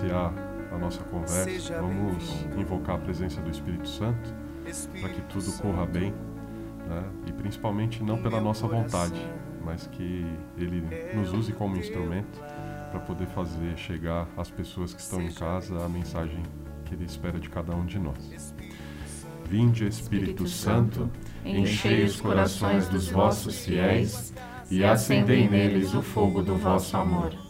iniciar a nossa conversa, vamos invocar a presença do Espírito Santo para que tudo corra bem, né? e principalmente não pela nossa vontade, mas que Ele nos use como instrumento para poder fazer chegar às pessoas que estão em casa a mensagem que Ele espera de cada um de nós. Vinde, Espírito Santo, enchei os corações dos vossos fiéis e acendei neles o fogo do vosso amor.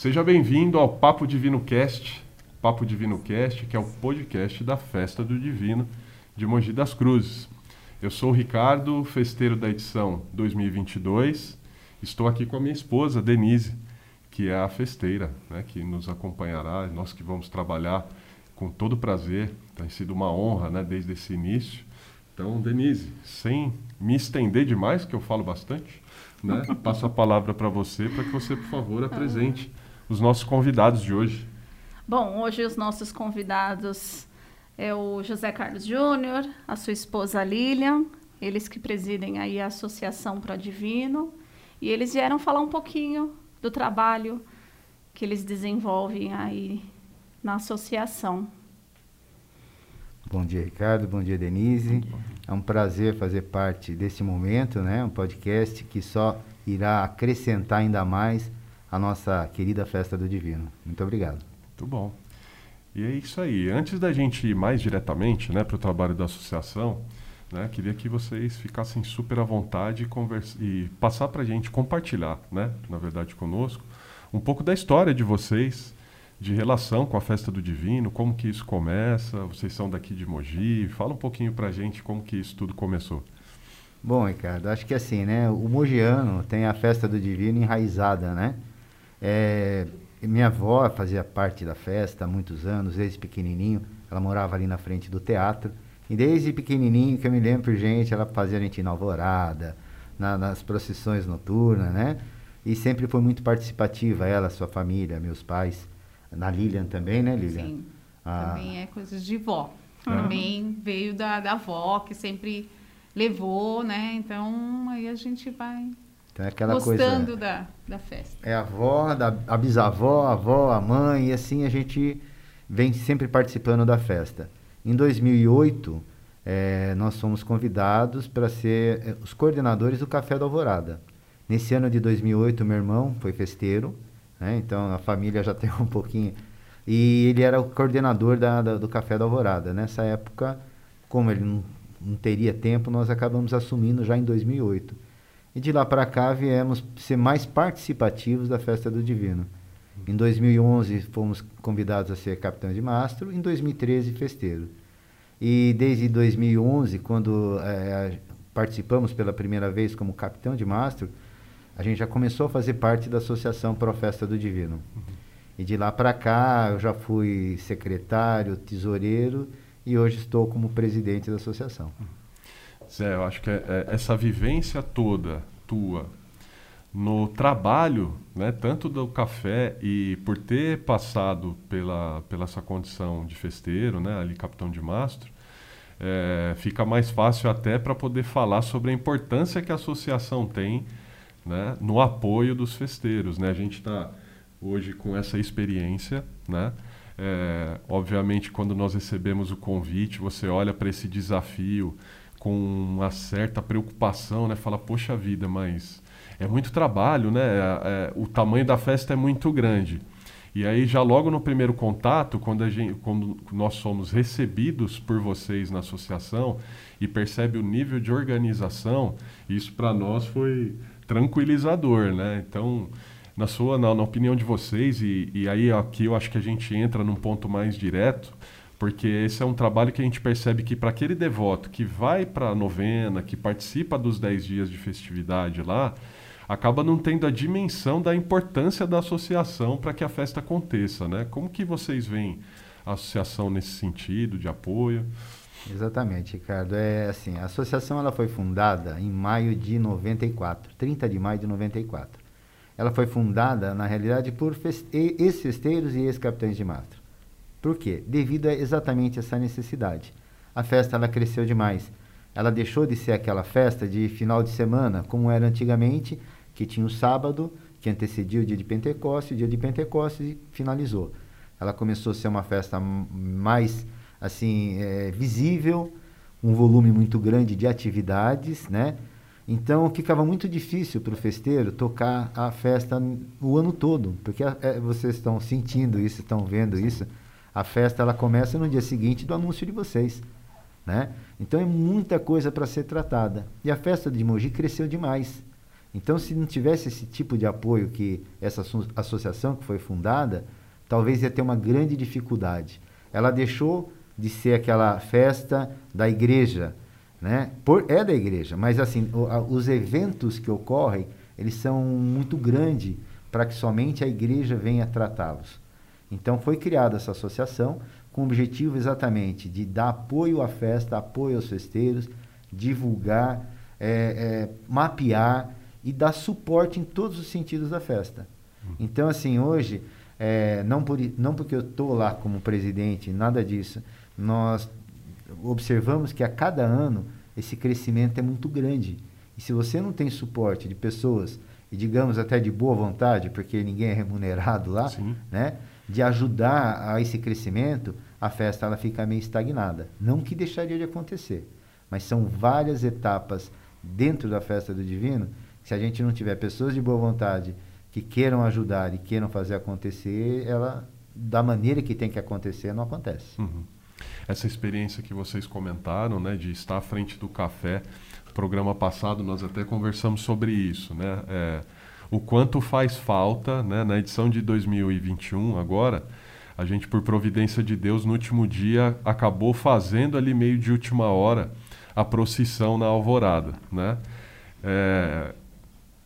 Seja bem-vindo ao Papo Divino Cast. Papo Divino Cast, que é o podcast da Festa do Divino de Mogi das Cruzes. Eu sou o Ricardo, festeiro da edição 2022. Estou aqui com a minha esposa, Denise, que é a festeira, né, que nos acompanhará, nós que vamos trabalhar com todo prazer. Tem sido uma honra né, desde esse início. Então, Denise, sem me estender demais, que eu falo bastante, né, passo a palavra para você, para que você, por favor, apresente os nossos convidados de hoje. Bom, hoje os nossos convidados é o José Carlos Júnior, a sua esposa Lilian, eles que presidem aí a Associação Pro Divino, e eles vieram falar um pouquinho do trabalho que eles desenvolvem aí na associação. Bom dia, Ricardo. Bom dia, Denise. É um prazer fazer parte desse momento, né? Um podcast que só irá acrescentar ainda mais a nossa querida festa do Divino. Muito obrigado. Muito bom. E é isso aí. Antes da gente ir mais diretamente, né, para o trabalho da associação, né? Queria que vocês ficassem super à vontade e, e passar para a gente, compartilhar, né? na verdade, conosco, um pouco da história de vocês, de relação com a Festa do Divino, como que isso começa, vocês são daqui de Mogi, fala um pouquinho para a gente como que isso tudo começou. Bom, Ricardo, acho que assim, né, o mogiano tem a Festa do Divino enraizada, né? É, minha avó fazia parte da festa há muitos anos, desde pequenininho, ela morava ali na frente do teatro, e desde pequenininho, que eu me lembro, gente, ela fazia a gente na alvorada, na, nas procissões noturnas, né? E sempre foi muito participativa, ela, sua família, meus pais. Na Lilian também, né, Lilian? Sim, ah. também é coisas de vó. Também veio da, da avó, que sempre levou, né? Então, aí a gente vai então, é aquela gostando coisa, da, da festa. É a avó, da, a bisavó, a avó, a mãe, e assim a gente vem sempre participando da festa. Em 2008, é, nós fomos convidados para ser é, os coordenadores do Café da Alvorada. Nesse ano de 2008, meu irmão foi festeiro, né? então a família já tem um pouquinho. E ele era o coordenador da, da, do Café da Alvorada. Nessa época, como ele não, não teria tempo, nós acabamos assumindo já em 2008. E de lá para cá viemos ser mais participativos da Festa do Divino. Em 2011 fomos convidados a ser capitão de mastro, em 2013 festeiro. E desde 2011, quando é, participamos pela primeira vez como capitão de mastro, a gente já começou a fazer parte da Associação Pro Festa do Divino. Uhum. E de lá para cá eu já fui secretário, tesoureiro e hoje estou como presidente da associação. Zé, eu acho que é, é, essa vivência toda tua no trabalho, né, tanto do café e por ter passado pela, pela essa condição de festeiro, né, ali capitão de mastro, é, fica mais fácil até para poder falar sobre a importância que a associação tem né, no apoio dos festeiros. Né? A gente está hoje com essa experiência, né? É, obviamente, quando nós recebemos o convite, você olha para esse desafio com uma certa preocupação, né? Fala, poxa vida, mas é muito trabalho, né? É, é, o tamanho da festa é muito grande. E aí, já logo no primeiro contato, quando, gente, quando, nós somos recebidos por vocês na associação e percebe o nível de organização, isso para nós foi tranquilizador, né? Então, na sua, na, na opinião de vocês, e, e aí aqui eu acho que a gente entra num ponto mais direto, porque esse é um trabalho que a gente percebe que para aquele devoto que vai para a novena, que participa dos 10 dias de festividade lá, acaba não tendo a dimensão da importância da associação para que a festa aconteça, né? Como que vocês veem a associação nesse sentido de apoio? Exatamente, Ricardo. É assim, a associação ela foi fundada em maio de 94, 30 de maio de 94. Ela foi fundada, na realidade, por ex-festeiros e ex-capitães de mastro. Por quê? Devido a exatamente essa necessidade. A festa ela cresceu demais. Ela deixou de ser aquela festa de final de semana, como era antigamente, que tinha o sábado, que antecedia o dia de Pentecostes, o dia de Pentecostes e finalizou. Ela começou a ser uma festa mais assim é, visível, um volume muito grande de atividades, né? Então ficava muito difícil para o festeiro tocar a festa o ano todo, porque é, vocês estão sentindo isso, estão vendo isso. A festa ela começa no dia seguinte do anúncio de vocês, né? Então é muita coisa para ser tratada. E a festa de Mogi cresceu demais. Então se não tivesse esse tipo de apoio que essa associação que foi fundada, talvez ia ter uma grande dificuldade. Ela deixou de ser aquela festa da igreja, né? Por, é da igreja, mas assim, o, a, os eventos que ocorrem, eles são muito grandes para que somente a igreja venha tratá-los. Então foi criada essa associação com o objetivo exatamente de dar apoio à festa, apoio aos festeiros, divulgar, é, é, mapear e dar suporte em todos os sentidos da festa. Uhum. Então, assim, hoje, é, não, por, não porque eu estou lá como presidente, nada disso, nós observamos que a cada ano esse crescimento é muito grande. E se você não tem suporte de pessoas, e digamos até de boa vontade, porque ninguém é remunerado lá, Sim. né? De ajudar a esse crescimento, a festa ela fica meio estagnada. Não que deixaria de acontecer, mas são várias etapas dentro da festa do divino. Se a gente não tiver pessoas de boa vontade que queiram ajudar e queiram fazer acontecer, ela da maneira que tem que acontecer não acontece. Uhum essa experiência que vocês comentaram, né, de estar à frente do café. Programa passado nós até conversamos sobre isso, né? É, o quanto faz falta, né, na edição de 2021 agora, a gente por providência de Deus no último dia acabou fazendo ali meio de última hora a procissão na alvorada, né? É,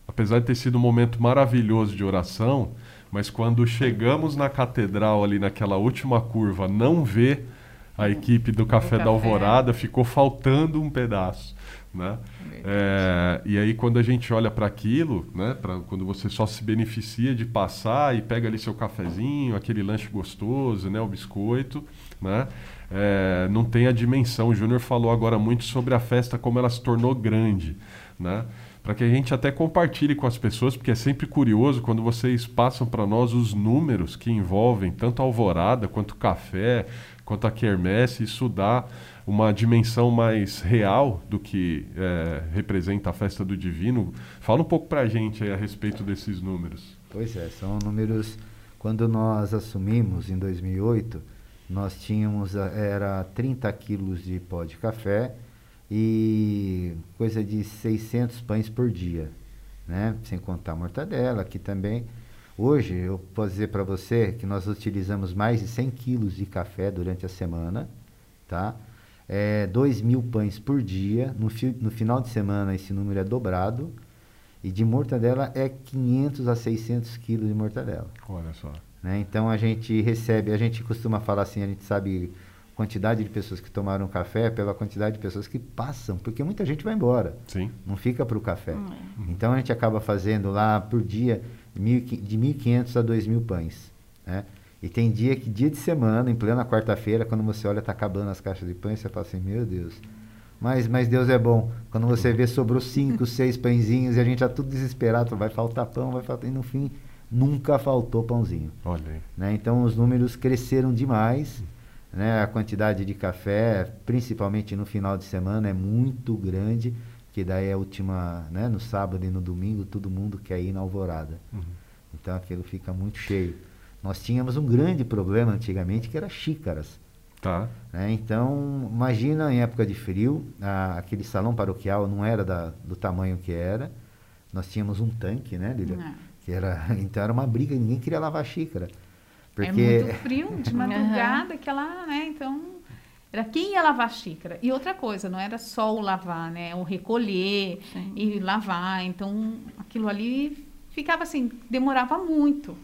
apesar de ter sido um momento maravilhoso de oração, mas quando chegamos na catedral ali naquela última curva, não ver a equipe do Café do da Alvorada ficou faltando um pedaço. Né? É, e aí quando a gente olha para aquilo, né, pra, quando você só se beneficia de passar e pega ali seu cafezinho, aquele lanche gostoso, né, o biscoito, né, é, não tem a dimensão. O Júnior falou agora muito sobre a festa, como ela se tornou grande. Né? para que a gente até compartilhe com as pessoas, porque é sempre curioso quando vocês passam para nós os números que envolvem tanto a alvorada quanto o café, quanto a quermesse, isso dá uma dimensão mais real do que é, representa a festa do divino. Fala um pouco para a gente a respeito desses números. Pois é, são números. Quando nós assumimos em 2008, nós tínhamos era 30 quilos de pó de café e coisa de 600 pães por dia, né? Sem contar a mortadela, que também Hoje, eu posso dizer para você que nós utilizamos mais de 100 quilos de café durante a semana, tá? É, 2 mil pães por dia. No, fi, no final de semana, esse número é dobrado. E de mortadela é 500 a 600 quilos de mortadela. Olha só. Né? Então, a gente recebe, a gente costuma falar assim, a gente sabe quantidade de pessoas que tomaram café pela quantidade de pessoas que passam, porque muita gente vai embora. Sim. Não fica para o café. Hum. Então, a gente acaba fazendo lá por dia de 1.500 a 2.000 pães. Né? E tem dia que, dia de semana, em plena quarta-feira, quando você olha, está acabando as caixas de pães, você fala assim, meu Deus. Mas, mas Deus é bom. Quando você vê, sobrou cinco, seis pãezinhos e a gente está tudo desesperado, vai faltar pão, vai faltar. E no fim, nunca faltou pãozinho. Olha aí. Né? Então, os números cresceram demais. Né? A quantidade de café, principalmente no final de semana, é muito grande que daí é a última, né, no sábado e no domingo, todo mundo quer ir na alvorada. Uhum. Então aquilo fica muito cheio. Nós tínhamos um grande problema antigamente que era xícaras. Tá. Né? Então, imagina em época de frio, a, aquele salão paroquial não era da, do tamanho que era. Nós tínhamos um tanque, né, Lília? É. Que era, então era uma briga, ninguém queria lavar xícara. Porque... É muito frio, de madrugada, aquela, né? Então era quem ia lavar a xícara. E outra coisa, não era só o lavar, né? O recolher Sim. e lavar. Então, aquilo ali ficava assim, demorava muito.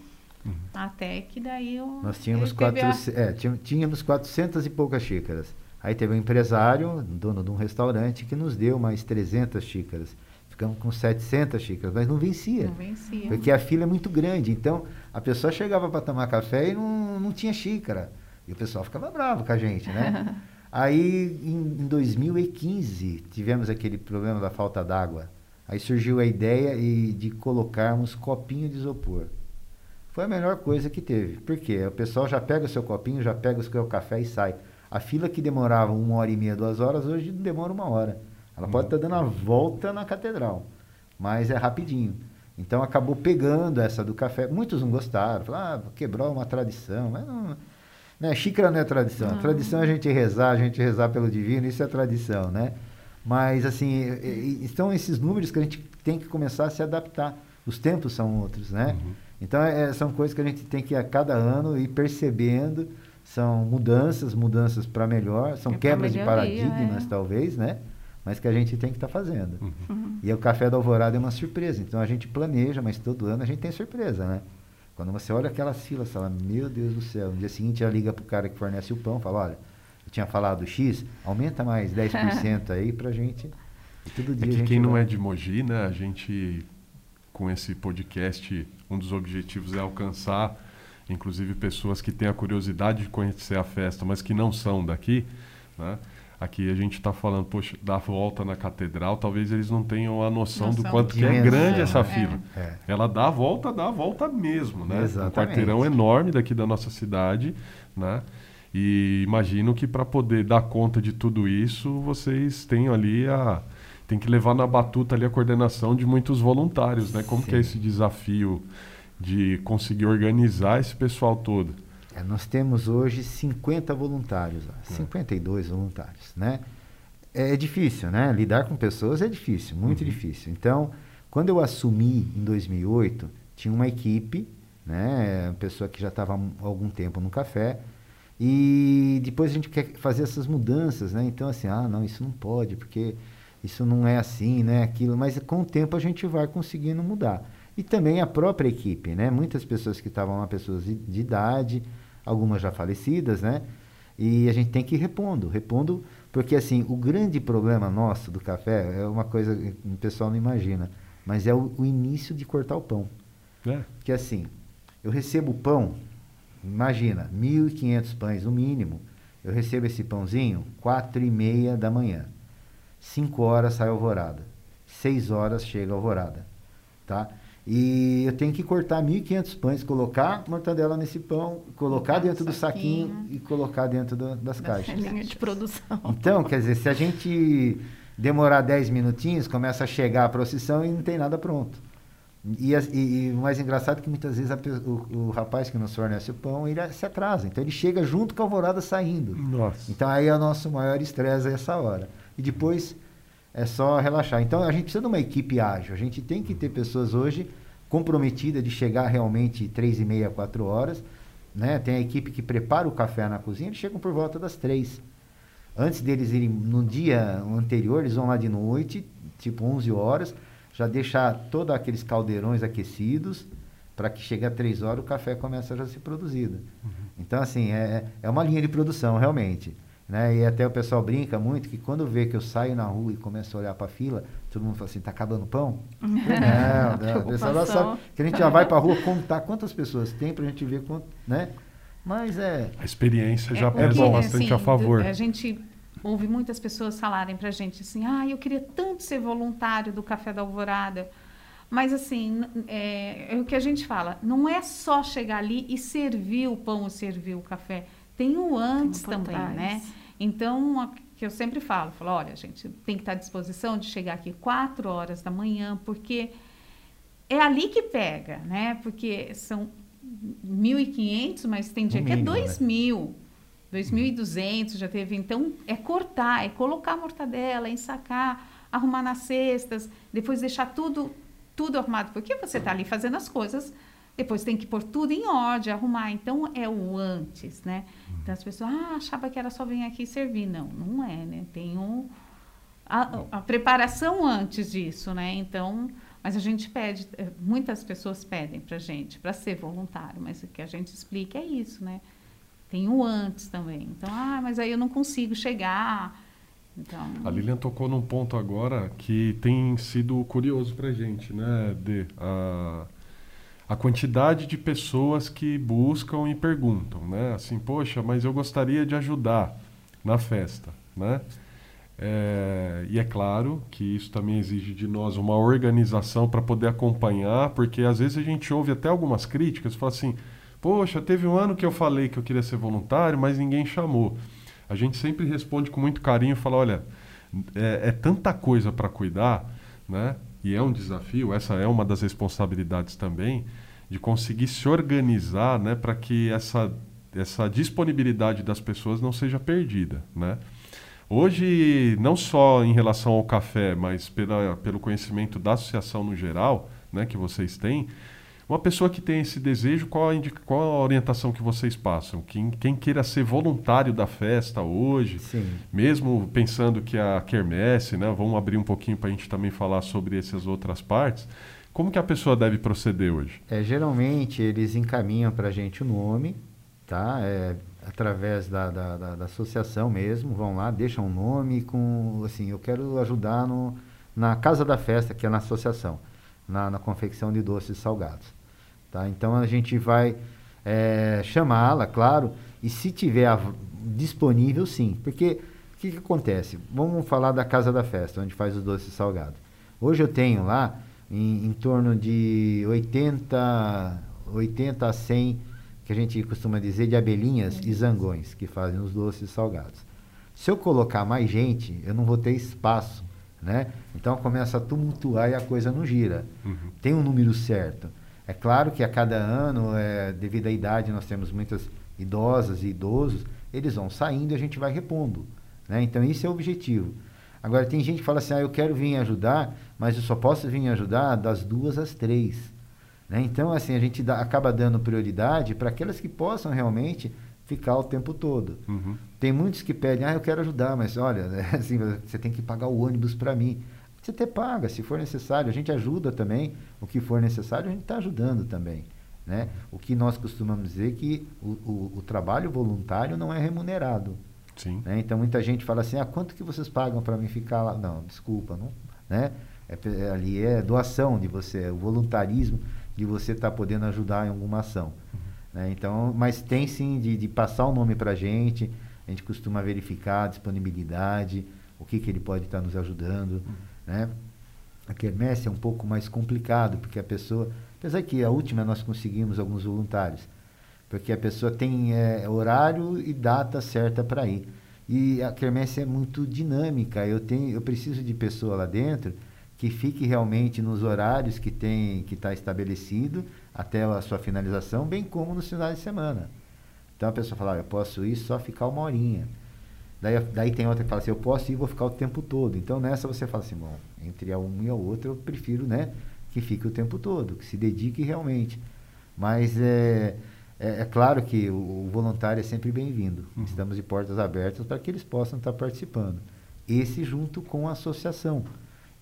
Uhum. Até que daí eu. Nós tínhamos, quatro, a... é, tínhamos 400 e poucas xícaras. Aí teve um empresário, dono de um restaurante, que nos deu mais 300 xícaras. Ficamos com 700 xícaras, mas não vencia. Não vencia. Porque a fila é muito grande. Então, a pessoa chegava para tomar café e não, não tinha xícara. E o pessoal ficava bravo com a gente, né? Aí, em, em 2015, tivemos aquele problema da falta d'água. Aí surgiu a ideia de colocarmos copinho de isopor. Foi a melhor coisa que teve. Por quê? O pessoal já pega o seu copinho, já pega o seu café e sai. A fila que demorava uma hora e meia, duas horas, hoje demora uma hora. Ela pode estar tá dando a volta na catedral, mas é rapidinho. Então acabou pegando essa do café. Muitos não gostaram, falaram, ah, quebrou uma tradição. Mas não, né? Xícara não é tradição. Não. Tradição é a gente rezar, a gente rezar pelo divino, isso é tradição, né? Mas, assim, estão esses números que a gente tem que começar a se adaptar. Os tempos são outros, né? Uhum. Então, é, são coisas que a gente tem que, a cada ano, ir percebendo são mudanças, mudanças para melhor, são é quebras melhoria, de paradigmas, é. talvez, né? Mas que a gente tem que estar tá fazendo. Uhum. uhum. E o Café da Alvorada é uma surpresa. Então a gente planeja, mas todo ano a gente tem surpresa, né? Quando você olha aquelas filas, você fala, meu Deus do céu. No dia seguinte, ela liga para o cara que fornece o pão, fala, olha, eu tinha falado X, aumenta mais 10% aí para a gente. E todo dia é que quem vai... não é de Mogi, né? A gente, com esse podcast, um dos objetivos é alcançar inclusive pessoas que têm a curiosidade de conhecer a festa, mas que não são daqui, né? Aqui a gente está falando, poxa, da volta na catedral, talvez eles não tenham a noção, noção do quanto que é grande essa fila. É. É. Ela dá a volta, dá a volta mesmo, né? Exatamente. Um quarteirão enorme daqui da nossa cidade, né? E imagino que para poder dar conta de tudo isso, vocês têm ali a tem que levar na batuta ali a coordenação de muitos voluntários, né? Como Sim. que é esse desafio de conseguir organizar esse pessoal todo? É, nós temos hoje 50 voluntários, é. 52 voluntários, né? É, é, difícil, né? Lidar com pessoas é difícil, muito uhum. difícil. Então, quando eu assumi em 2008, tinha uma equipe, né? Uma pessoa que já estava há algum tempo no café, e depois a gente quer fazer essas mudanças, né? Então, assim, ah, não, isso não pode, porque isso não é assim, né? Aquilo, mas com o tempo a gente vai conseguindo mudar e também a própria equipe, né? Muitas pessoas que estavam lá, pessoas de, de, idade, algumas já falecidas, né? E a gente tem que ir repondo, repondo, porque assim, o grande problema nosso do café é uma coisa que o pessoal não imagina, mas é o, o início de cortar o pão. É. Que assim, eu recebo o pão, imagina, 1.500 pães no mínimo, eu recebo esse pãozinho quatro e meia da manhã. 5 horas sai alvorada. 6 horas chega alvorada. Tá? E eu tenho que cortar 1.500 pães, colocar mortadela nesse pão, colocar dentro do saquinho. saquinho e colocar dentro do, das da caixas. linha de produção. Então, quer dizer, se a gente demorar 10 minutinhos, começa a chegar a procissão e não tem nada pronto. E, e, e o mais engraçado é que muitas vezes a, o, o, rapaz que nos fornece o pão, ele se atrasa. Então ele chega junto com a alvorada saindo. Nossa. Então aí é o nosso maior estresse essa hora. E depois é só relaxar. Então a gente precisa de uma equipe ágil. A gente tem que ter pessoas hoje comprometidas de chegar realmente três e meia, quatro horas. Né? Tem a equipe que prepara o café na cozinha, eles chegam por volta das três. Antes deles irem no dia anterior, eles vão lá de noite, tipo 11 horas, já deixar todos aqueles caldeirões aquecidos, para que chegue a três horas o café começa a já ser produzido. Uhum. Então, assim, é, é uma linha de produção, realmente. Né? E até o pessoal brinca muito que quando vê que eu saio na rua e começo a olhar para a fila, todo mundo fala assim, tá acabando o pão? é, não, o pessoal sabe que a gente já vai para a rua contar quantas pessoas tem para a gente ver quanto, né? Mas é... A experiência já é, pesa bastante assim, a favor. A gente ouve muitas pessoas falarem para a gente assim, ah, eu queria tanto ser voluntário do Café da Alvorada. Mas assim, é, é o que a gente fala, não é só chegar ali e servir o pão ou servir o café. Tem o antes tem também, né? Então, que eu sempre falo, falo, olha, gente, tem que estar à disposição de chegar aqui quatro horas da manhã, porque é ali que pega, né? Porque são 1.500, mas tem dia que é 2.000. Né? 2.200 já teve. Então, é cortar, é colocar a mortadela, ensacar, arrumar nas cestas, depois deixar tudo tudo arrumado. Porque você está ali fazendo as coisas depois tem que pôr tudo em ordem, arrumar. Então é o antes, né? Então as pessoas ah, achava que era só vir aqui servir. Não, não é, né? Tem um, a, a preparação antes disso, né? Então Mas a gente pede, eh, muitas pessoas pedem para gente para ser voluntário, mas o que a gente explica é isso, né? Tem o antes também. Então, ah, mas aí eu não consigo chegar. Então... A Lilian tocou num ponto agora que tem sido curioso para gente, né? De, a, a quantidade de pessoas que buscam e perguntam, né? Assim, poxa, mas eu gostaria de ajudar na festa, né? É, e é claro que isso também exige de nós uma organização para poder acompanhar, porque às vezes a gente ouve até algumas críticas, fala assim, poxa, teve um ano que eu falei que eu queria ser voluntário, mas ninguém chamou. A gente sempre responde com muito carinho, fala, olha, é, é tanta coisa para cuidar, né? E é um desafio, essa é uma das responsabilidades também, de conseguir se organizar, né, para que essa, essa disponibilidade das pessoas não seja perdida, né? Hoje, não só em relação ao café, mas pela, pelo conhecimento da associação no geral, né, que vocês têm, uma pessoa que tem esse desejo, qual a, qual a orientação que vocês passam? Quem, quem, queira ser voluntário da festa hoje, Sim. mesmo pensando que a quermesse, né, vamos abrir um pouquinho para a gente também falar sobre essas outras partes, como que a pessoa deve proceder hoje? É, geralmente eles encaminham para a gente o nome, tá? É, através da, da, da, da, associação mesmo, vão lá, deixam um nome com, assim, eu quero ajudar no, na casa da festa, que é na associação, na, na confecção de doces salgados. Tá? Então a gente vai é, chamá-la, claro, e se tiver a, disponível, sim. Porque o que, que acontece? Vamos falar da casa da festa, onde faz os doces salgados. Hoje eu tenho lá em, em torno de 80, 80 a 100 que a gente costuma dizer de abelhinhas e zangões, que fazem os doces salgados. Se eu colocar mais gente, eu não vou ter espaço, né? Então começa a tumultuar e a coisa não gira. Uhum. Tem um número certo. É claro que a cada ano, é, devido à idade, nós temos muitas idosas e idosos, eles vão saindo e a gente vai repondo. Né? Então, isso é o objetivo. Agora, tem gente que fala assim, ah, eu quero vir ajudar, mas eu só posso vir ajudar das duas às três. Né? Então, assim, a gente dá, acaba dando prioridade para aquelas que possam realmente ficar o tempo todo. Uhum. Tem muitos que pedem, ah, eu quero ajudar, mas olha, assim, você tem que pagar o ônibus para mim. Você até paga, se for necessário. A gente ajuda também. O que for necessário, a gente está ajudando também. Né? O que nós costumamos dizer é que o, o, o trabalho voluntário não é remunerado. Sim. Né? Então, muita gente fala assim, ah, quanto que vocês pagam para mim ficar lá? Não, desculpa, não, né? É, é, ali é doação de você, é o voluntarismo de você estar tá podendo ajudar em alguma ação. Uhum. Né? Então, mas tem sim de, de passar o nome para a gente, a gente costuma verificar a disponibilidade, o que, que ele pode estar tá nos ajudando. Uhum. Né? A quermesse é um pouco mais complicado, porque a pessoa, apesar que a última nós conseguimos alguns voluntários, porque a pessoa tem é, horário e data certa para ir. E a quermesse é muito dinâmica, eu, tenho, eu preciso de pessoa lá dentro que fique realmente nos horários que tem que está estabelecido até a sua finalização, bem como nos finais de semana. Então a pessoa fala, ah, eu posso ir só ficar uma horinha. Daí, daí tem outra que fala assim, eu posso ir e vou ficar o tempo todo. Então nessa você fala assim, bom, entre a uma e a outra eu prefiro, né, que fique o tempo todo, que se dedique realmente. Mas é, é, é claro que o, o, voluntário é sempre bem-vindo. Uhum. Estamos de portas abertas para que eles possam estar participando. Esse junto com a associação.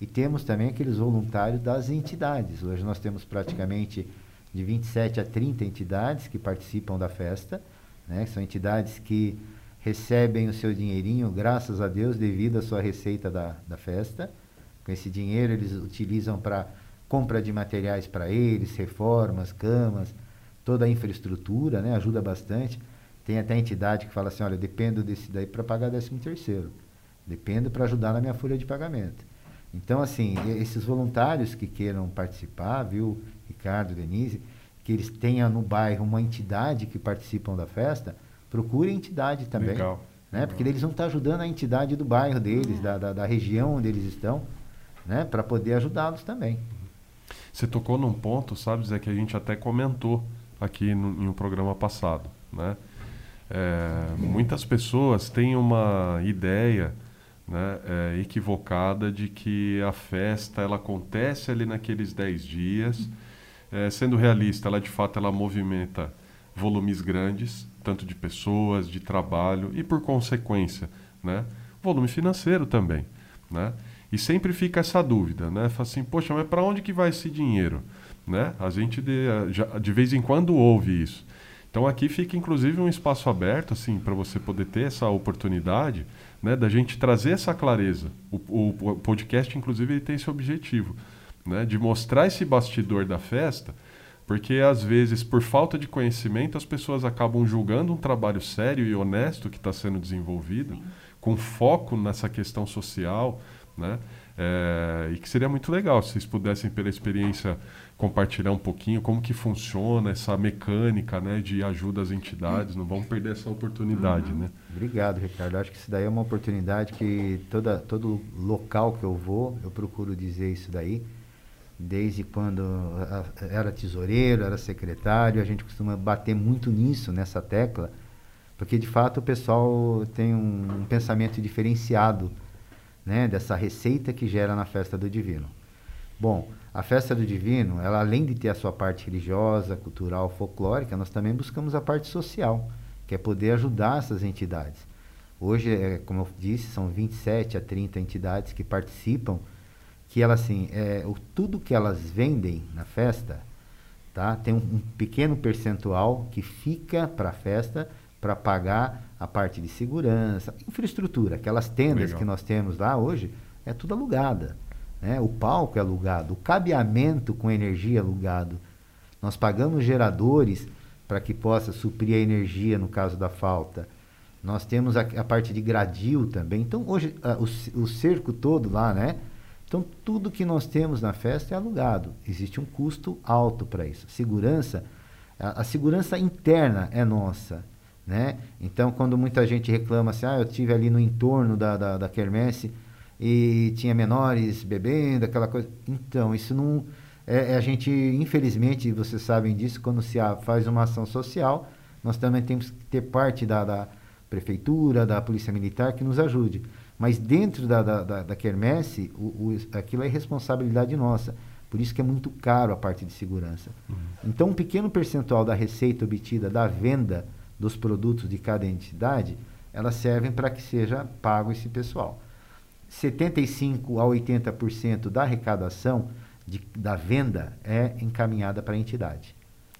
E temos também aqueles voluntários das entidades. Hoje nós temos praticamente de 27 a 30 entidades que participam da festa. Né? São entidades que recebem o seu dinheirinho, graças a Deus, devido à sua receita da, da festa. Com esse dinheiro, eles utilizam para compra de materiais para eles, reformas, camas, toda a infraestrutura, né? ajuda bastante. Tem até entidade que fala assim, olha, dependo desse daí para pagar 13 terceiro. Dependo para ajudar na minha folha de pagamento. Então, assim, esses voluntários que queiram participar, viu, Ricardo, Denise, que eles tenham no bairro uma entidade que participam da festa, procure a entidade também. Legal. Né? Porque eles vão estar ajudando a entidade do bairro deles, da, da, da região onde eles estão, né? para poder ajudá-los também. Você tocou num ponto, sabe, Zé, que a gente até comentou aqui no, em um programa passado. Né? É, muitas pessoas têm uma ideia né, é, equivocada de que a festa ela acontece ali naqueles 10 dias. É, sendo realista, ela de fato ela movimenta volumes grandes, tanto de pessoas, de trabalho e, por consequência, né, volume financeiro também. Né? E sempre fica essa dúvida, né? Fala assim, poxa, mas para onde que vai esse dinheiro? Né? A gente de, já, de vez em quando ouve isso. Então aqui fica inclusive um espaço aberto assim para você poder ter essa oportunidade, né, da gente trazer essa clareza. O, o, o podcast inclusive ele tem esse objetivo, né, de mostrar esse bastidor da festa, porque às vezes por falta de conhecimento as pessoas acabam julgando um trabalho sério e honesto que está sendo desenvolvido, Sim. com foco nessa questão social, né? É, e que seria muito legal se vocês pudessem, pela experiência, compartilhar um pouquinho como que funciona essa mecânica né, de ajuda às entidades. Não vamos perder essa oportunidade. Uhum. Né? Obrigado, Ricardo. Acho que isso daí é uma oportunidade que toda, todo local que eu vou, eu procuro dizer isso daí. Desde quando era tesoureiro, era secretário, a gente costuma bater muito nisso, nessa tecla, porque de fato o pessoal tem um, um pensamento diferenciado né, dessa receita que gera na festa do divino. Bom, a festa do divino, ela além de ter a sua parte religiosa, cultural, folclórica, nós também buscamos a parte social, que é poder ajudar essas entidades. Hoje, é, como eu disse, são 27 a 30 entidades que participam, que elas assim, é, o, tudo que elas vendem na festa, tá? Tem um, um pequeno percentual que fica para a festa para pagar a parte de segurança, infraestrutura, aquelas tendas Legal. que nós temos lá hoje, é tudo alugada. Né? O palco é alugado, o cabeamento com energia é alugado. Nós pagamos geradores para que possa suprir a energia no caso da falta. Nós temos a, a parte de gradil também. Então, hoje, a, o, o cerco todo lá, né? Então, tudo que nós temos na festa é alugado. Existe um custo alto para isso. Segurança, a, a segurança interna é nossa. Né? Então, quando muita gente reclama assim, ah, eu tive ali no entorno da, da, da quermesse e tinha menores bebendo, aquela coisa. Então, isso não. É, é, a gente, infelizmente, vocês sabem disso, quando se faz uma ação social, nós também temos que ter parte da, da prefeitura, da polícia militar que nos ajude. Mas dentro da, da, da, da quermesse, o, o, aquilo é responsabilidade nossa. Por isso que é muito caro a parte de segurança. Uhum. Então, um pequeno percentual da receita obtida da venda dos produtos de cada entidade, elas servem para que seja pago esse pessoal. 75 a 80% da arrecadação de, da venda é encaminhada para a entidade.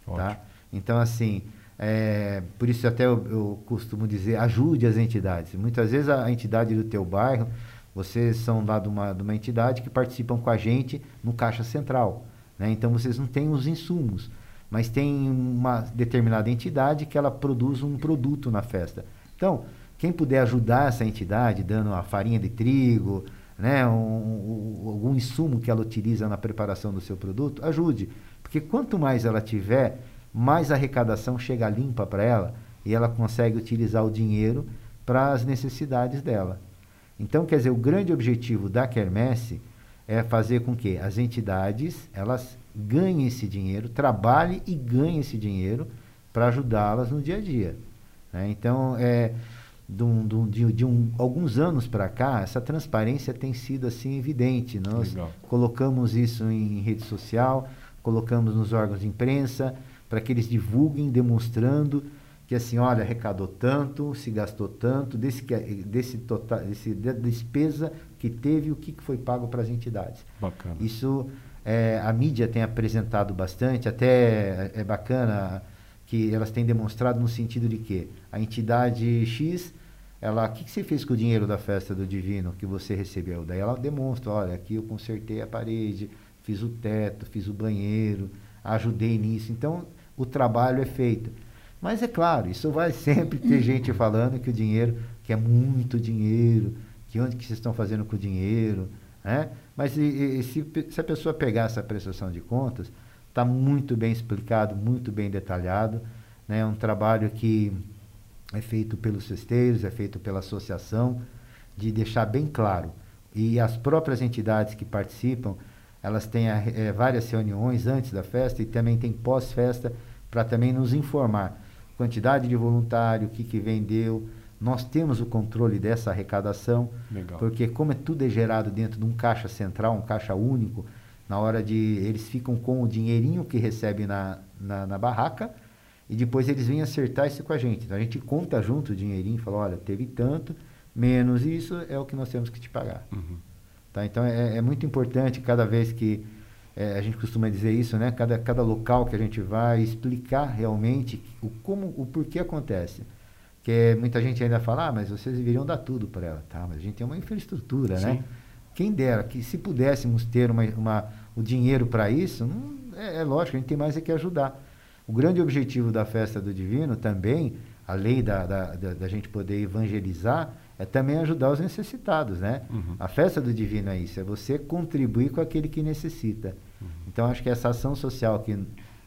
Tá? Então, assim, é, por isso até eu, eu, costumo dizer, ajude as entidades. Muitas vezes a, a, entidade do teu bairro, vocês são lá de uma, de uma entidade que participam com a gente no Caixa Central. Né? Então, vocês não têm os insumos mas tem uma determinada entidade que ela produz um produto na festa. Então, quem puder ajudar essa entidade, dando a farinha de trigo, né, um, um, algum insumo que ela utiliza na preparação do seu produto, ajude. Porque quanto mais ela tiver, mais a arrecadação chega limpa para ela e ela consegue utilizar o dinheiro para as necessidades dela. Então, quer dizer, o grande objetivo da quermesse é fazer com que as entidades elas ganhem esse dinheiro, trabalhem e ganhem esse dinheiro para ajudá-las no dia a dia. Né? Então, é, de, um, de, de um, alguns anos para cá, essa transparência tem sido assim evidente. Nós Legal. colocamos isso em rede social, colocamos nos órgãos de imprensa para que eles divulguem, demonstrando que assim, olha, arrecadou tanto, se gastou tanto, desse, desse total, desse, da despesa que teve, o que, foi pago para as entidades. Bacana. Isso é, a mídia tem apresentado bastante, até é bacana que elas têm demonstrado no sentido de que a entidade X, ela, o que, que você fez com o dinheiro da festa do Divino que você recebeu? Daí ela demonstra, olha, aqui eu consertei a parede, fiz o teto, fiz o banheiro, ajudei nisso. Então, o trabalho é feito. Mas é claro, isso vai sempre ter gente falando que o dinheiro, que é muito dinheiro, que onde que vocês estão fazendo com o dinheiro, né? Mas e, e, se, se, a pessoa pegar essa prestação de contas, está muito bem explicado, muito bem detalhado, né? É um trabalho que é feito pelos cesteiros, é feito pela associação, de deixar bem claro. E as próprias entidades que participam, elas têm é, várias reuniões antes da festa e também tem pós-festa para também nos informar quantidade de voluntário, o que, que vendeu. Nós temos o controle dessa arrecadação, Legal. porque como é tudo é gerado dentro de um caixa central, um caixa único, na hora de eles ficam com o dinheirinho que recebem na, na, na barraca e depois eles vêm acertar isso com a gente. Então a gente conta junto o dinheirinho e fala, olha, teve tanto, menos isso é o que nós temos que te pagar. Uhum. Tá? Então é, é muito importante cada vez que é, a gente costuma dizer isso, né? Cada, cada local que a gente vai explicar realmente o como, o porquê acontece. Porque muita gente ainda fala, ah, mas vocês deveriam dar tudo para ela, tá? Mas a gente tem uma infraestrutura, né? Sim. né? Quem dera que se pudéssemos ter uma, uma o dinheiro para isso, não, é, é, lógico, a gente tem mais é que ajudar. O grande objetivo da festa do Divino também, além da, da, da, da gente poder evangelizar, é também ajudar os necessitados, né? Uhum. A festa do Divino é isso, é você contribuir com aquele que necessita. Então, acho que essa ação social que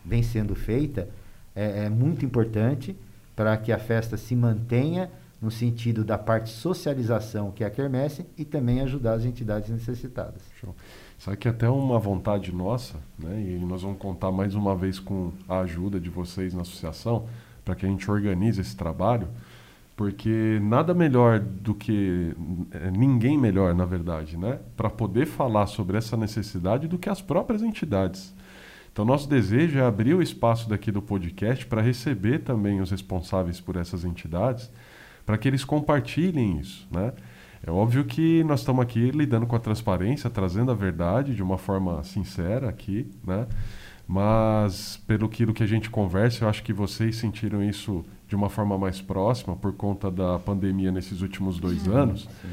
vem sendo feita é, é muito importante para que a festa se mantenha no sentido da parte socialização que é a quermesse e também ajudar as entidades necessitadas. Show. Sabe que é até uma vontade nossa, né? E nós vamos contar mais uma vez com a ajuda de vocês na associação para que a gente organize esse trabalho, porque nada melhor do que é, ninguém melhor, na verdade, né? Para poder falar sobre essa necessidade do que as próprias entidades. Então, nosso desejo é abrir o espaço daqui do podcast para receber também os responsáveis por essas entidades, para que eles compartilhem isso. Né? É óbvio que nós estamos aqui lidando com a transparência, trazendo a verdade de uma forma sincera aqui, né? mas pelo que a gente conversa, eu acho que vocês sentiram isso de uma forma mais próxima por conta da pandemia nesses últimos dois sim, anos. Sim.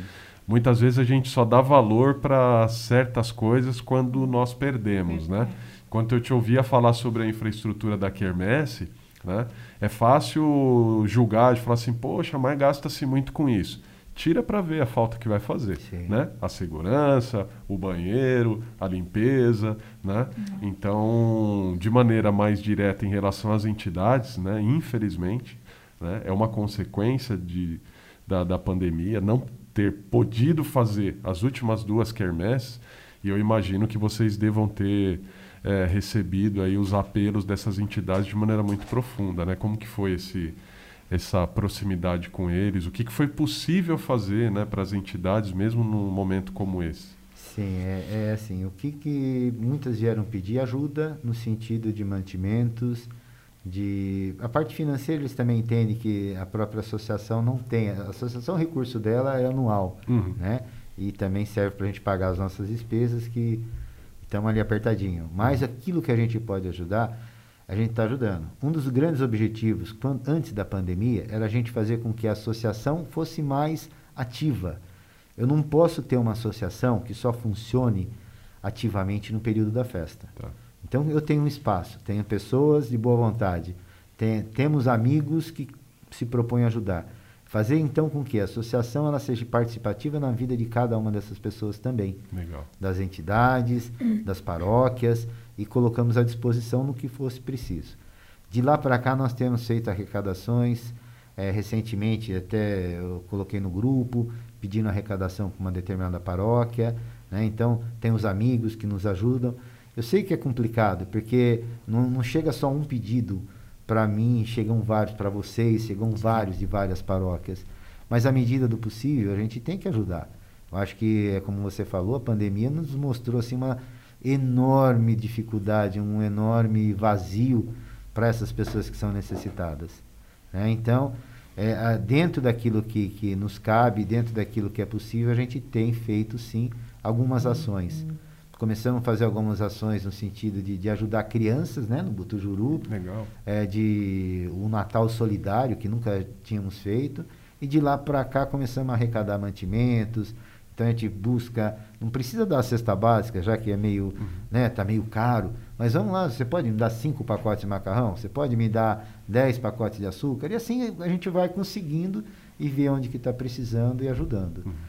Muitas vezes a gente só dá valor para certas coisas quando nós perdemos, né? Quando eu te ouvia falar sobre a infraestrutura da Quermesse, né, é fácil julgar e falar assim, poxa, mas gasta-se muito com isso. Tira para ver a falta que vai fazer, né? A segurança, o banheiro, a limpeza, né? Uhum. Então, de maneira mais direta em relação às entidades, né? Infelizmente, né? é uma consequência de, da, da pandemia não ter podido fazer as últimas duas quermesses e eu imagino que vocês devam ter é, recebido aí os apelos dessas entidades de maneira muito profunda, né? Como que foi esse essa proximidade com eles? O que, que foi possível fazer, né, para as entidades mesmo num momento como esse? Sim, é, é assim. O que, que muitas vieram pedir ajuda no sentido de mantimentos, de a parte financeira eles também entendem que a própria associação não tem a associação o recurso dela é anual uhum. né e também serve para a gente pagar as nossas despesas que estamos ali apertadinho. Mas aquilo que a gente pode ajudar, a gente está ajudando. Um dos grandes objetivos quando, antes da pandemia era a gente fazer com que a associação fosse mais ativa. Eu não posso ter uma associação que só funcione ativamente no período da festa. Tá. Então eu tenho um espaço, tenho pessoas de boa vontade, tem, temos amigos que se propõem a ajudar. Fazer então com que a associação ela seja participativa na vida de cada uma dessas pessoas também. Legal. Das entidades, das paróquias e colocamos à disposição no que fosse preciso. De lá para cá nós temos feito arrecadações. É, recentemente até eu coloquei no grupo pedindo arrecadação para uma determinada paróquia. Né? Então tem os amigos que nos ajudam. Eu sei que é complicado porque não, não chega só um pedido para mim, chegam vários para vocês, chegam vários de várias paróquias. Mas à medida do possível, a gente tem que ajudar. Eu acho que, é como você falou, a pandemia nos mostrou assim uma enorme dificuldade, um enorme vazio para essas pessoas que são necessitadas. Né? Então, é, dentro daquilo que, que nos cabe, dentro daquilo que é possível, a gente tem feito sim algumas ações. Uhum começamos a fazer algumas ações no sentido de, de ajudar crianças, né, no Butujuru. Legal. É, de um Natal solidário que nunca tínhamos feito. E de lá para cá começamos a arrecadar mantimentos. Então a gente busca, não precisa dar a cesta básica, já que é meio, uhum. né, tá meio caro. Mas vamos lá, você pode me dar cinco pacotes de macarrão? Você pode me dar dez pacotes de açúcar? E assim a gente vai conseguindo e ver onde que está precisando e ajudando. Uhum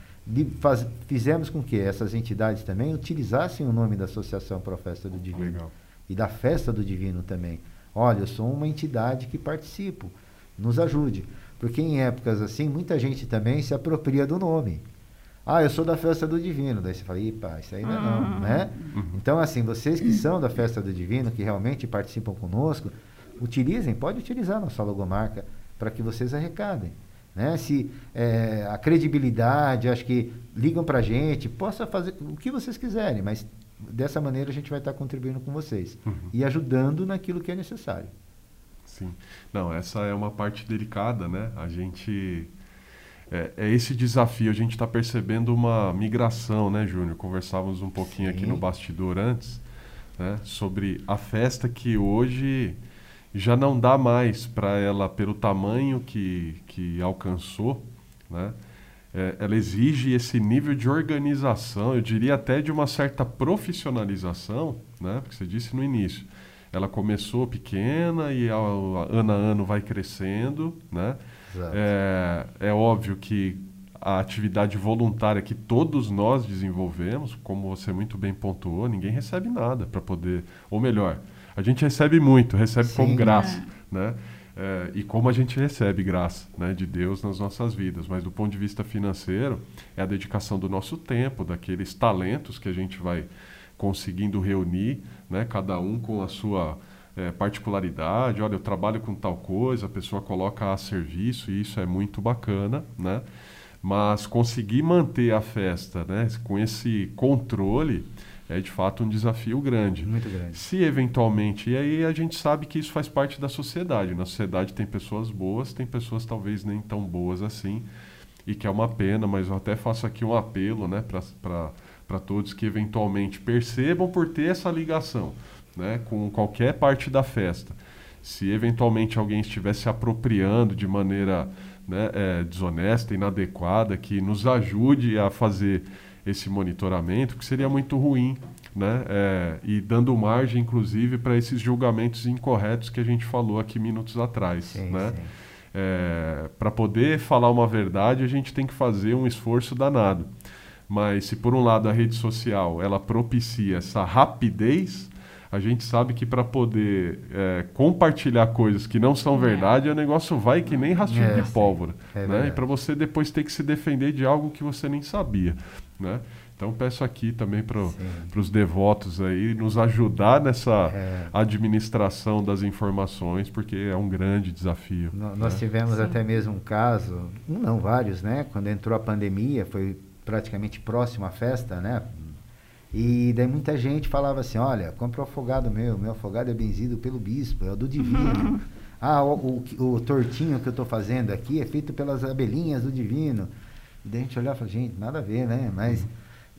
faz, fizemos com que essas entidades também utilizassem o nome da Associação Pro Festa do Divino. Legal. E da Festa do Divino também. Olha, eu sou uma entidade que participo, nos ajude. Porque em épocas assim, muita gente também se apropria do nome. Ah, eu sou da Festa do Divino. Daí você fala, pá, isso aí não é não, uhum. né? Uhum. Então, assim, vocês que são da Festa do Divino, que realmente participam conosco, utilizem, pode utilizar a nossa logomarca para que vocês arrecadem. Né? Se é, a credibilidade, acho que ligam para a gente, possa fazer o que vocês quiserem, mas dessa maneira a gente vai estar contribuindo com vocês uhum. e ajudando naquilo que é necessário. Sim. Não, essa é uma parte delicada, né? A gente é, é esse desafio. A gente está percebendo uma migração, né, Júnior? Conversávamos um pouquinho Sim. aqui no bastidor antes, né, sobre a festa que hoje já não dá mais para ela, pelo tamanho que, que alcançou, né? É, ela exige esse nível de organização, eu diria até de uma certa profissionalização, né? Porque você disse no início, ela começou pequena e ao, ano a ano vai crescendo, né? É, é óbvio que a atividade voluntária que todos nós desenvolvemos, como você muito bem pontuou, ninguém recebe nada para poder, ou melhor, a gente recebe muito, recebe Sim, como graça, é. né? É, e como a gente recebe graça né, de Deus nas nossas vidas. Mas do ponto de vista financeiro, é a dedicação do nosso tempo, daqueles talentos que a gente vai conseguindo reunir, né, cada um com a sua é, particularidade. Olha, eu trabalho com tal coisa, a pessoa coloca a serviço e isso é muito bacana, né? Mas conseguir manter a festa né, com esse controle é de fato um desafio grande. Muito grande. Se eventualmente, e aí a gente sabe que isso faz parte da sociedade. Na sociedade tem pessoas boas, tem pessoas talvez nem tão boas assim, e que é uma pena, mas eu até faço aqui um apelo né, para todos que eventualmente percebam por ter essa ligação né, com qualquer parte da festa. Se eventualmente alguém estiver se apropriando de maneira né, é, desonesta, inadequada, que nos ajude a fazer esse monitoramento, que seria muito ruim, né? É, e dando margem, inclusive, para esses julgamentos incorretos que a gente falou aqui minutos atrás, sim, né? É, para poder falar uma verdade, a gente tem que fazer um esforço danado. Mas se por um lado a rede social ela propicia essa rapidez, a gente sabe que para poder é, compartilhar coisas que não são é. verdade, o negócio vai que nem rastilho é, de pólvora. É né? E para você depois ter que se defender de algo que você nem sabia. Né? Então peço aqui também para os devotos aí nos ajudar nessa é. administração das informações, porque é um grande desafio. No, né? Nós tivemos Sim. até mesmo um caso, um não vários, né? Quando entrou a pandemia, foi praticamente próximo à festa, né? E daí muita gente falava assim, olha, compra o afogado meu, meu afogado é benzido pelo bispo, é o do divino. ah, o, o, o tortinho que eu estou fazendo aqui é feito pelas abelhinhas do divino. E daí a gente olhava e falava, gente, nada a ver, né? Mas,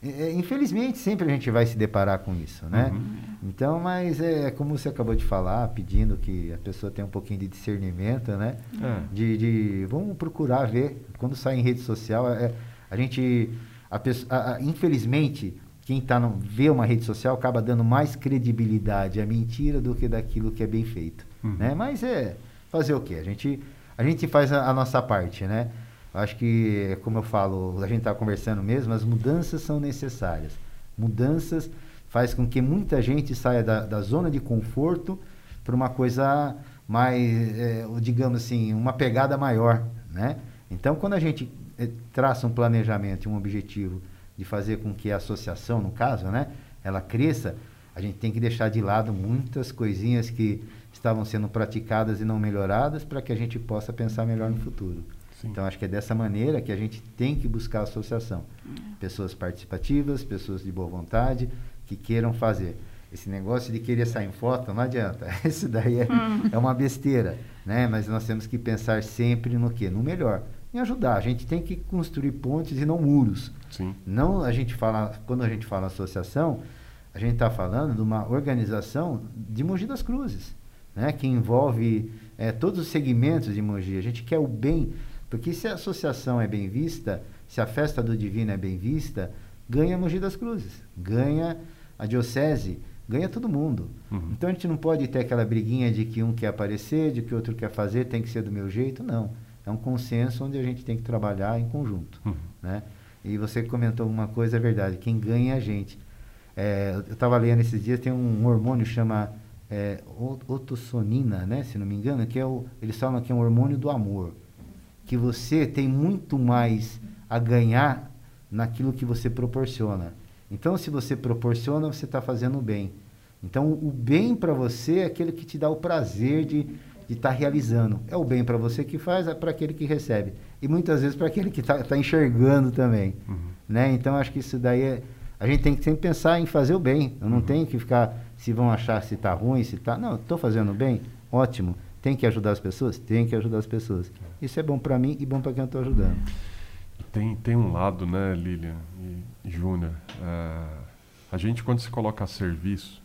uhum. é, infelizmente, sempre a gente vai se deparar com isso, né? Uhum. Então, mas é como você acabou de falar, pedindo que a pessoa tenha um pouquinho de discernimento, né? É. De, de, vamos procurar ver, quando sai em rede social, é, a gente, a a, a, infelizmente, quem tá no, vê uma rede social acaba dando mais credibilidade à mentira do que daquilo que é bem feito, uhum. né? Mas é fazer o quê? A gente, a gente faz a, a nossa parte, né? Acho que, como eu falo, a gente está conversando mesmo, as mudanças são necessárias. Mudanças faz com que muita gente saia da, da zona de conforto para uma coisa mais, é, digamos assim, uma pegada maior, né? Então, quando a gente é, traça um planejamento um objetivo de fazer com que a associação, no caso, né, ela cresça, a gente tem que deixar de lado muitas coisinhas que estavam sendo praticadas e não melhoradas para que a gente possa pensar melhor no futuro. Sim. Então, acho que é dessa maneira que a gente tem que buscar a associação. É. Pessoas participativas, pessoas de boa vontade, que queiram fazer. Esse negócio de querer sair em foto, não adianta. Isso daí é, hum. é uma besteira. Né? Mas nós temos que pensar sempre no quê? No melhor. Em ajudar. A gente tem que construir pontes e não muros. Sim. Não a gente fala, quando a gente fala associação, a gente está falando de uma organização de Mogi das Cruzes, né? que envolve é, todos os segmentos de Mogi. A gente quer o bem porque se a associação é bem vista, se a festa do divino é bem vista, ganha Mogi das Cruzes, ganha a diocese, ganha todo mundo. Uhum. Então a gente não pode ter aquela briguinha de que um quer aparecer, de que o outro quer fazer, tem que ser do meu jeito, não. É um consenso onde a gente tem que trabalhar em conjunto, uhum. né? E você comentou uma coisa, é verdade, quem ganha é a gente. É, eu estava lendo esses dias, tem um hormônio chama é, otossonina, né, se não me engano, que é o, eles falam que é um hormônio do amor que você tem muito mais a ganhar naquilo que você proporciona. Então, se você proporciona, você está fazendo o bem. Então, o bem para você é aquele que te dá o prazer de estar tá realizando. É o bem para você que faz, é para aquele que recebe. E muitas vezes para aquele que está tá enxergando também. Uhum. Né? Então, acho que isso daí é. A gente tem que sempre pensar em fazer o bem. Eu não uhum. tenho que ficar se vão achar se está ruim, se está. Não, estou fazendo bem, ótimo. Tem que ajudar as pessoas? Tem que ajudar as pessoas. Isso é bom para mim e bom para quem eu estou ajudando. Tem, tem um lado, né, Lilian e Júnior? É, a gente, quando se coloca a serviço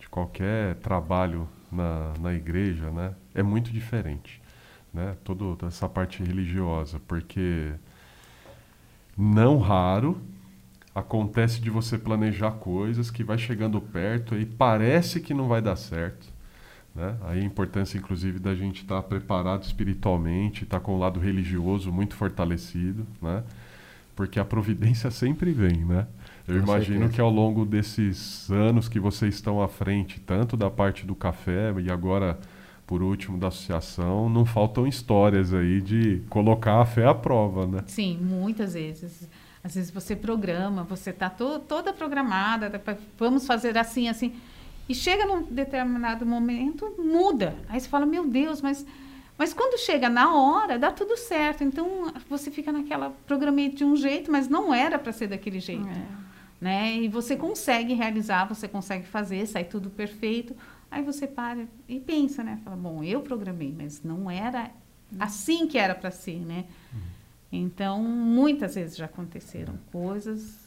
de qualquer trabalho na, na igreja, né, é muito diferente. Né, toda essa parte religiosa, porque não raro acontece de você planejar coisas que vai chegando perto e parece que não vai dar certo. Né? Aí a importância, inclusive, da gente estar tá preparado espiritualmente, estar tá com o lado religioso muito fortalecido, né? porque a providência sempre vem. Né? Eu com imagino certeza. que ao longo desses anos que vocês estão à frente, tanto da parte do café e agora, por último, da associação, não faltam histórias aí de colocar a fé à prova. Né? Sim, muitas vezes. Às vezes você programa, você está to toda programada, vamos fazer assim, assim. E chega num determinado momento, muda. Aí você fala, meu Deus, mas, mas quando chega na hora, dá tudo certo. Então você fica naquela, programei de um jeito, mas não era para ser daquele jeito. É. Né? E você consegue realizar, você consegue fazer, sai tudo perfeito. Aí você para e pensa, né? Fala, bom, eu programei, mas não era assim que era para ser, né? Uhum. Então, muitas vezes já aconteceram coisas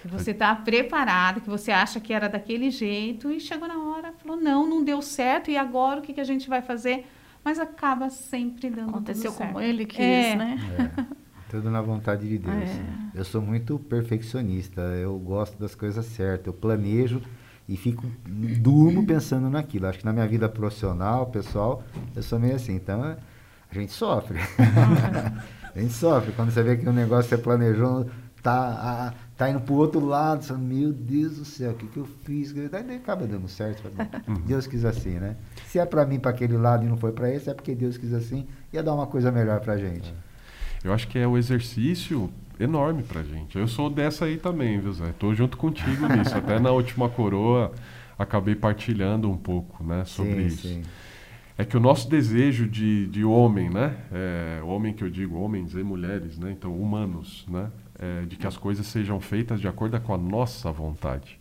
que você está preparado, que você acha que era daquele jeito e chegou na hora, falou não, não deu certo e agora o que, que a gente vai fazer? Mas acaba sempre dando Aconteceu como certo. ele quis, é. né? É. Tudo na vontade de Deus. É. Eu sou muito perfeccionista, eu gosto das coisas certas, eu planejo e fico durmo pensando naquilo. Acho que na minha vida profissional, pessoal, eu sou meio assim. Então, a gente sofre. A gente sofre quando você vê que o negócio você planejou tá, tá indo pro outro lado, você, meu Deus do céu, o que, que eu fiz? Daí acaba dando certo. Uhum. Deus quis assim, né? Se é para mim para aquele lado e não foi para esse, é porque Deus quis assim, ia dar uma coisa melhor pra gente. É. Eu acho que é o exercício enorme pra gente. Eu sou dessa aí também, viu, Zé? Tô junto contigo nisso. Até na última coroa acabei partilhando um pouco, né, sobre sim, isso. Sim é que o nosso desejo de, de homem, né? É, homem que eu digo, homens e mulheres, né? Então, humanos, né? É, de que as coisas sejam feitas de acordo com a nossa vontade.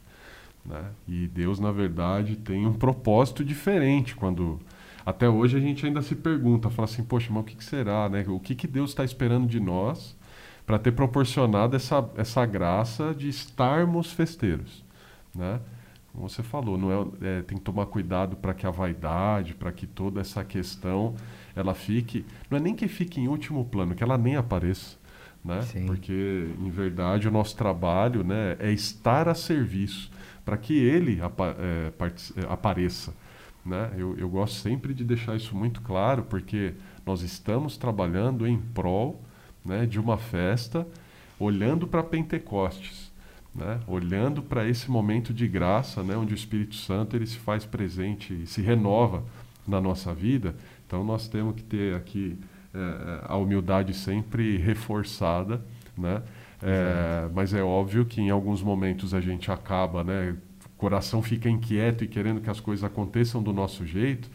Né? E Deus, na verdade, tem um propósito diferente quando... Até hoje a gente ainda se pergunta, fala assim, poxa, mas o que, que será, né? O que, que Deus está esperando de nós para ter proporcionado essa, essa graça de estarmos festeiros, né? como você falou, não é, é tem que tomar cuidado para que a vaidade, para que toda essa questão ela fique, não é nem que fique em último plano, que ela nem apareça, né? Sim. Porque em verdade o nosso trabalho, né, é estar a serviço para que ele apa é, é, apareça, né? Eu, eu gosto sempre de deixar isso muito claro, porque nós estamos trabalhando em prol, né, de uma festa, olhando para Pentecostes né? olhando para esse momento de graça, né? onde o Espírito Santo ele se faz presente e se renova na nossa vida. Então nós temos que ter aqui a humildade sempre reforçada, né? É, mas é óbvio que em alguns momentos a gente acaba, né? O coração fica inquieto e querendo que as coisas aconteçam do nosso jeito.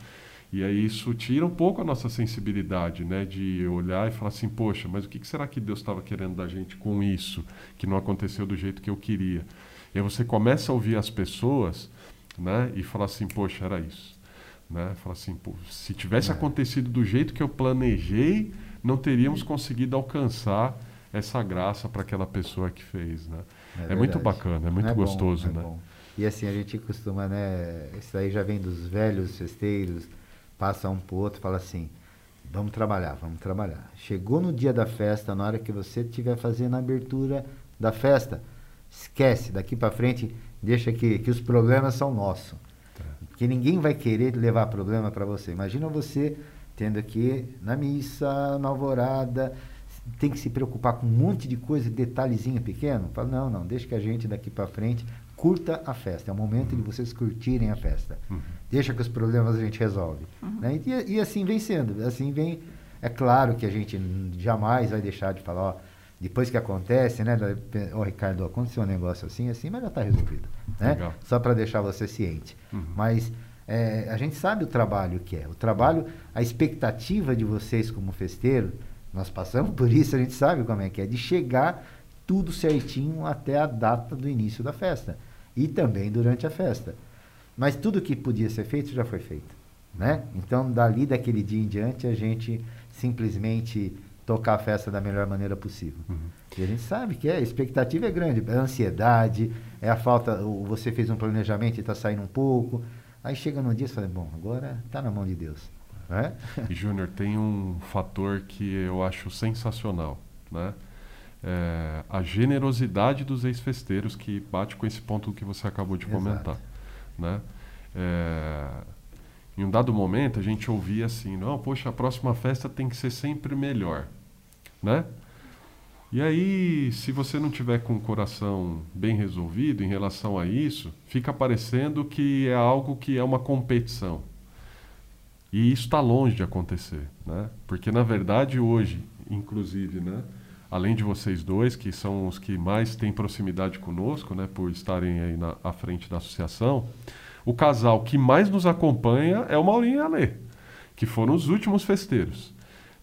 E aí isso tira um pouco a nossa sensibilidade, né? De olhar e falar assim, poxa, mas o que será que Deus estava querendo da gente com isso, que não aconteceu do jeito que eu queria? E aí você começa a ouvir as pessoas, né? E falar assim, poxa, era isso. Né? Fala assim, se tivesse é. acontecido do jeito que eu planejei, não teríamos conseguido alcançar essa graça para aquela pessoa que fez, né? É, é muito bacana, é muito é gostoso, bom, é né? Bom. E assim, a gente costuma, né? Isso aí já vem dos velhos festeiros, passa um pro outro fala assim: vamos trabalhar, vamos trabalhar. Chegou no dia da festa, na hora que você estiver fazendo a abertura da festa, esquece, daqui para frente, deixa que, que os problemas são nossos. Porque ninguém vai querer levar problema para você. Imagina você tendo aqui na missa, na alvorada, tem que se preocupar com um monte de coisa, detalhezinho pequeno. Fala, não, não, deixa que a gente daqui para frente curta a festa. É o momento uhum. de vocês curtirem a festa. Uhum. Deixa que os problemas a gente resolve. Uhum. Né? E, e, assim vem sendo. Assim vem. É claro que a gente jamais vai deixar de falar, ó, depois que acontece, né? Ó, oh, Ricardo, aconteceu um negócio assim, assim, mas já está resolvido. Né? Só para deixar você ciente. Uhum. Mas é, a gente sabe o trabalho que é. O trabalho, a expectativa de vocês como festeiro, nós passamos por isso, a gente sabe como é que é, de chegar tudo certinho até a data do início da festa e também durante a festa. Mas tudo que podia ser feito já foi feito. Né? Então, dali daquele dia em diante, a gente simplesmente tocar a festa da melhor maneira possível. Uhum. E a gente sabe que é, a expectativa é grande, é a ansiedade, é a falta, você fez um planejamento e está saindo um pouco, aí chega num dia e fala, bom, agora está na mão de Deus. É? E Júnior, tem um fator que eu acho sensacional, né? É, a generosidade dos ex-festeiros que bate com esse ponto que você acabou de comentar, Exato. né? É, em um dado momento a gente ouvia assim, não, poxa, a próxima festa tem que ser sempre melhor, né? E aí, se você não tiver com o coração bem resolvido em relação a isso, fica parecendo que é algo que é uma competição. E isso está longe de acontecer, né? Porque na verdade hoje, inclusive, né? Além de vocês dois, que são os que mais têm proximidade conosco, né? Por estarem aí na à frente da associação, o casal que mais nos acompanha é o Maurinho e a Lê, que foram os últimos festeiros.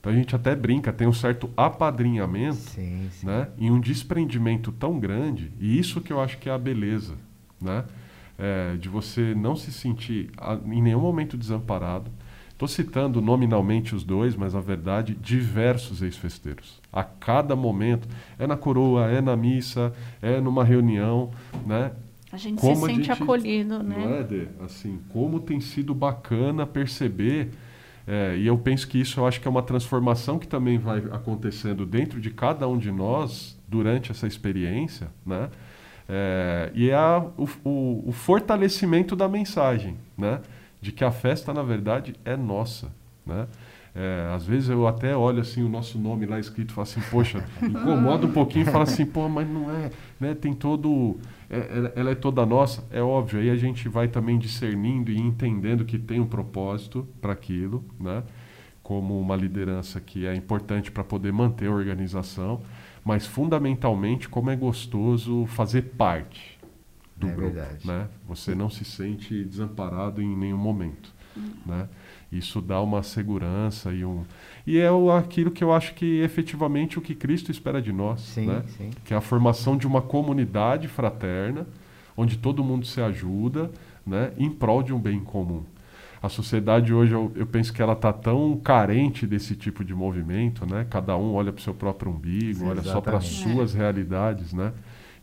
Então a gente até brinca, tem um certo apadrinhamento sim, sim. Né, e um desprendimento tão grande, e isso que eu acho que é a beleza, né? É, de você não se sentir a, em nenhum momento desamparado. Estou citando nominalmente os dois, mas na verdade diversos ex-festeiros. A cada momento, é na coroa, é na missa, é numa reunião, né? A gente como se sente gente, acolhido, né? Não é, Dê? Assim, como tem sido bacana perceber, é, e eu penso que isso eu acho que é uma transformação que também vai acontecendo dentro de cada um de nós durante essa experiência, né? É, e é a, o, o, o, fortalecimento da mensagem, né? De que a festa, na verdade, é nossa, né? É, às vezes eu até olho assim o nosso nome lá escrito e falo assim, poxa, incomoda um pouquinho e fala assim, pô, mas não é, né? Tem todo é, ela é toda nossa, é óbvio. Aí a gente vai também discernindo e entendendo que tem um propósito para aquilo, né? como uma liderança que é importante para poder manter a organização, mas fundamentalmente como é gostoso fazer parte do é grupo. Verdade. Né? Você não se sente desamparado em nenhum momento. Né? Isso dá uma segurança e um. E é o, aquilo que eu acho que efetivamente o que Cristo espera de nós. Sim, né? sim. Que é a formação de uma comunidade fraterna, onde todo mundo se ajuda né? em prol de um bem comum. A sociedade hoje, eu, eu penso que ela está tão carente desse tipo de movimento, né? Cada um olha para o seu próprio umbigo, sim, olha exatamente. só para as suas é. realidades, né?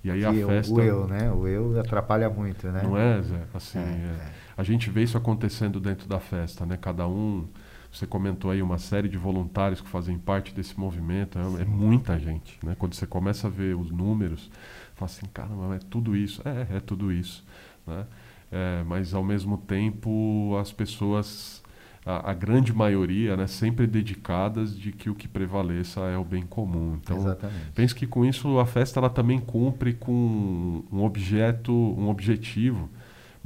E aí que a festa... O eu, né? O eu atrapalha muito, né? Não é, Zé? Assim, é, é. A gente vê isso acontecendo dentro da festa, né? Cada um, você comentou aí uma série de voluntários que fazem parte desse movimento, é, é muita gente, né? Quando você começa a ver os números, fala assim, caramba, é tudo isso, é, é tudo isso, né? É, mas ao mesmo tempo as pessoas, a, a, grande maioria, né, sempre dedicadas de que o que prevaleça é o bem comum. Então, Exatamente. penso que com isso a festa ela também cumpre com um objeto, um objetivo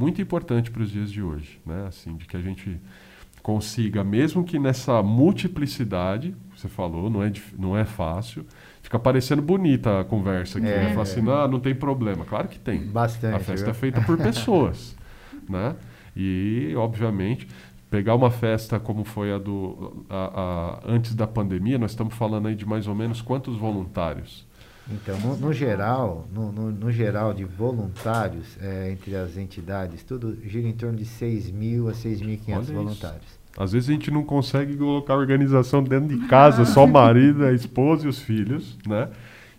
muito importante para os dias de hoje, né? Assim, de que a gente consiga, mesmo que nessa multiplicidade, você falou, não é, não é fácil, fica parecendo bonita a conversa aqui, é, né? Fala assim, não, não tem problema. Claro que tem. Bastante. A festa viu? é feita por pessoas, né? E, obviamente, pegar uma festa como foi a do a, a, antes da pandemia, nós estamos falando aí de mais ou menos quantos voluntários? Então, no, no geral, no, no, no, geral de voluntários é, entre as entidades, tudo gira em torno de 6 mil a 6.500 voluntários. Às vezes a gente não consegue colocar a organização dentro de casa, só o marido, a esposa e os filhos, né?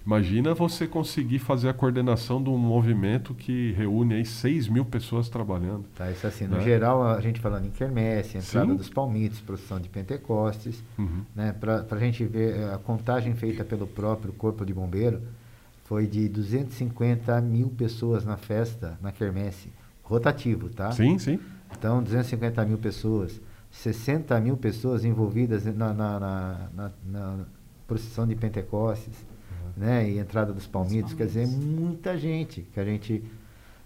Imagina você conseguir fazer a coordenação de um movimento que reúne aí 6 mil pessoas trabalhando. Tá, isso assim, né? no geral, a gente falando em quermesse, entrada Sim. dos palmitos, procissão de Pentecostes, uhum. né? Para a gente ver, a contagem feita pelo próprio Corpo de Bombeiro foi de 250 mil pessoas na festa, na quermesse, rotativo, tá? Sim, sim. Então, 250 mil pessoas, 60 mil pessoas envolvidas na, na, na, na, na procissão de Pentecostes, né? E entrada dos palmitos, quer dizer, muita gente que a gente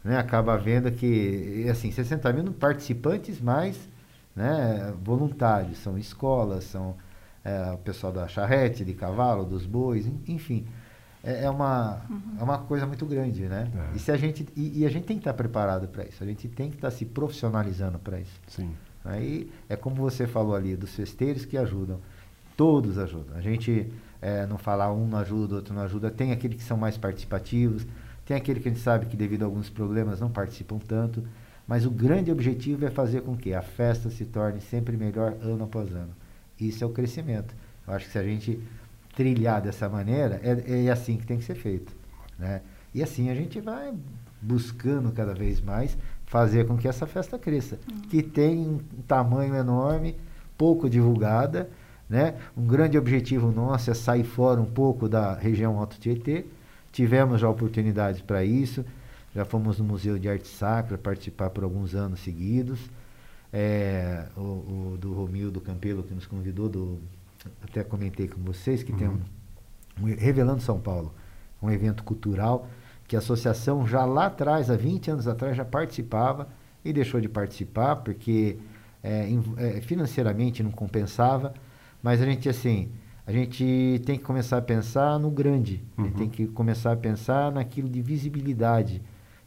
né, acaba vendo que, assim, 60 mil participantes, mais né, voluntários, são escolas, são é, o pessoal da charrete, de cavalo, dos bois, enfim. É, é uma, uhum. é uma coisa muito grande, né? É. E, se a gente, e, e, a gente tem que estar preparado para isso, a gente tem que estar se profissionalizando para isso. Sim. Aí é como você falou ali, dos festeiros que ajudam. Todos ajudam. A gente é, não falar um não ajuda, outro não ajuda. Tem aqueles que são mais participativos, tem aquele que a gente sabe que devido a alguns problemas não participam tanto. Mas o grande objetivo é fazer com que a festa se torne sempre melhor ano após ano. Isso é o crescimento. Eu acho que se a gente trilhar dessa maneira, é, é assim que tem que ser feito. Né? E assim a gente vai buscando cada vez mais fazer com que essa festa cresça, uhum. que tem um tamanho enorme, pouco divulgada, né? Um grande objetivo nosso é sair fora um pouco da região Alto Tietê. Tivemos já oportunidades para isso. Já fomos no Museu de Arte Sacra participar por alguns anos seguidos. É, o, o, do Romildo Campelo que nos convidou, do, até comentei com vocês que uhum. tem um, um, Revelando São Paulo, um evento cultural que a associação já lá atrás, há 20 anos atrás, já participava e deixou de participar porque é, é, financeiramente não compensava. Mas a gente, assim, a gente tem que começar a pensar no grande. Uhum. A gente tem que começar a pensar naquilo de visibilidade,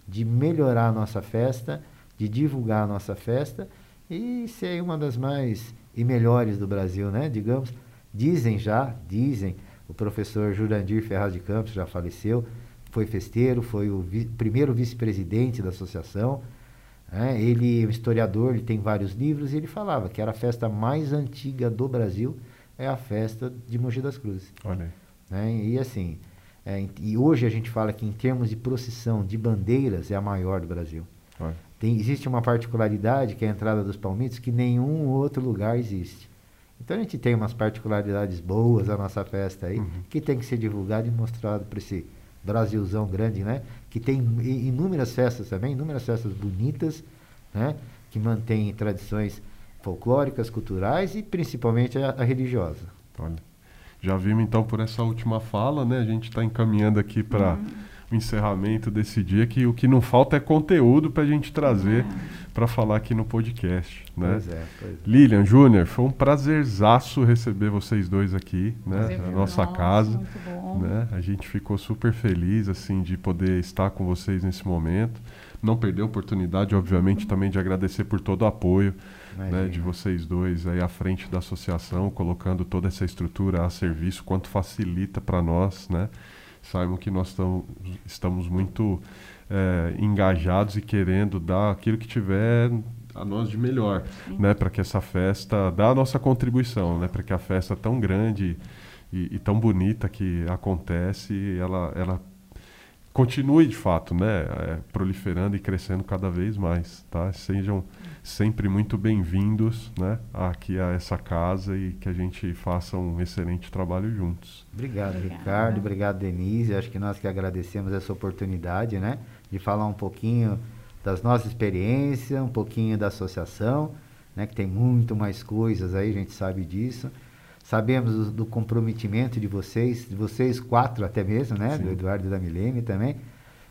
de melhorar a nossa festa, de divulgar a nossa festa e ser uma das mais e melhores do Brasil, né? Digamos, dizem já, dizem, o professor Jurandir Ferraz de Campos já faleceu, foi festeiro, foi o vi primeiro vice-presidente da associação. Né? Ele é um historiador, ele tem vários livros, e ele falava que era a festa mais antiga do Brasil, é a festa de Mogi das Cruzes. Olha. Né? E assim, é, e hoje a gente fala que em termos de procissão de bandeiras é a maior do Brasil. Tem, existe uma particularidade que é a entrada dos palmitos que nenhum outro lugar existe. Então a gente tem umas particularidades boas da nossa festa aí, uhum. que tem que ser divulgado e mostrado para esse Brasilzão grande, né? Que tem inúmeras festas também, inúmeras festas bonitas, né? Que mantêm tradições folclóricas, culturais e principalmente a, a religiosa. Olha, já vimos então por essa última fala, né? A gente está encaminhando aqui para uhum. O encerramento desse dia que o que não falta é conteúdo para a gente trazer para falar aqui no podcast, né? Pois é, pois é. Lilian, Júnior, foi um prazerzaço receber vocês dois aqui, né? Na nossa Nossa, casa. Muito bom né? A gente ficou super feliz assim de poder estar com vocês nesse momento. Não perder a oportunidade, obviamente, também de agradecer por todo o apoio né, de vocês dois aí à frente da associação, colocando toda essa estrutura a serviço, quanto facilita para nós, né? Saibam que nós tamo, estamos muito é, engajados e querendo dar aquilo que tiver a nós de melhor, né, para que essa festa dá a nossa contribuição, né, para que a festa tão grande e, e, tão bonita que acontece, ela, ela continue de fato, né, é, proliferando e crescendo cada vez mais, tá? Sejam sempre muito bem-vindos, né, aqui a essa casa e que a gente faça um excelente trabalho juntos. Obrigado, Obrigada. Ricardo, obrigado, Denise. Acho que nós que agradecemos essa oportunidade, né, de falar um pouquinho das nossas experiências, um pouquinho da associação, né, que tem muito mais coisas aí, a gente sabe disso. Sabemos do, do, comprometimento de vocês, de vocês quatro até mesmo, né? Sim. Do Eduardo e da Milene também,